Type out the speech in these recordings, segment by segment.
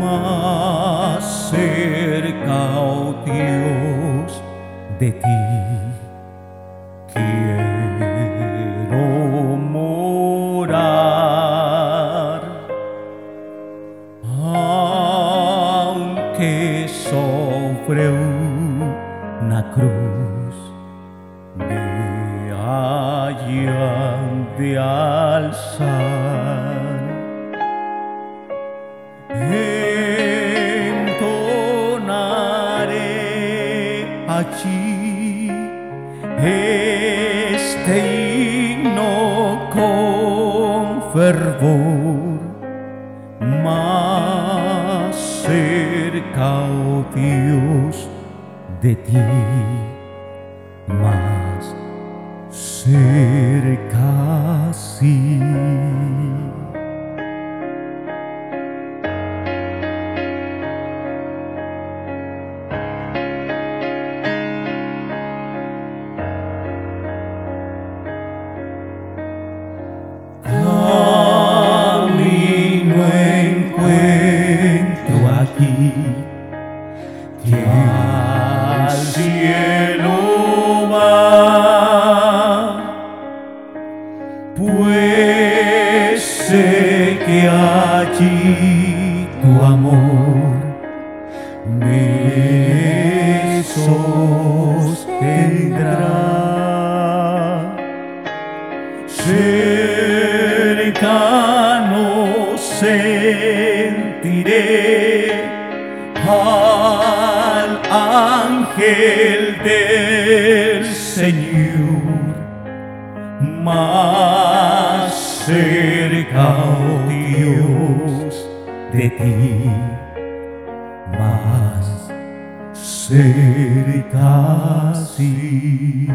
más cerca, oh Dios, de ti quiero morar, aunque sobre una cruz me hayan de alzar. Allí este himno con fervor, más cerca, oh Dios, de ti, más cerca cielo va, pues sé que allí tu amor me sostendrá. Cercano sentiré al ángel del Señor más cerca, oh Dios, de ti, más cerca sí.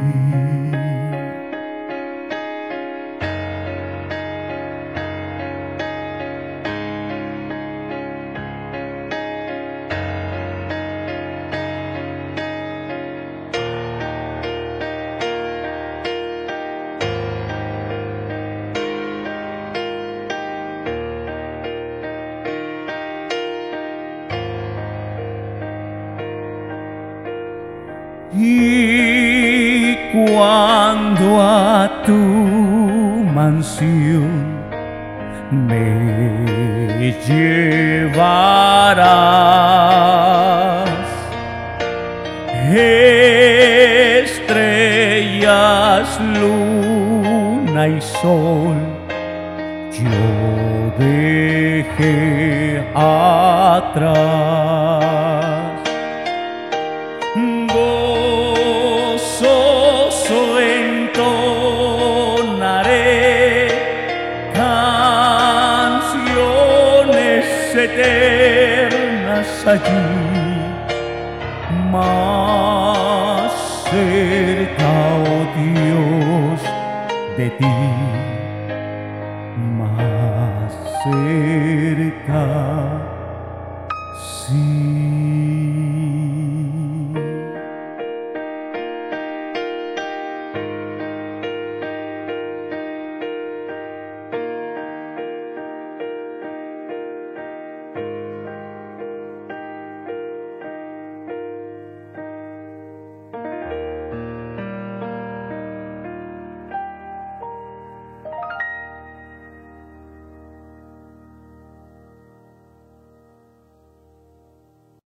Y cuando a tu mansión me llevarás, estrellas, luna y sol, yo dejé atrás eternas allí, más cerca, oh Dios, de ti, más cerca, sí.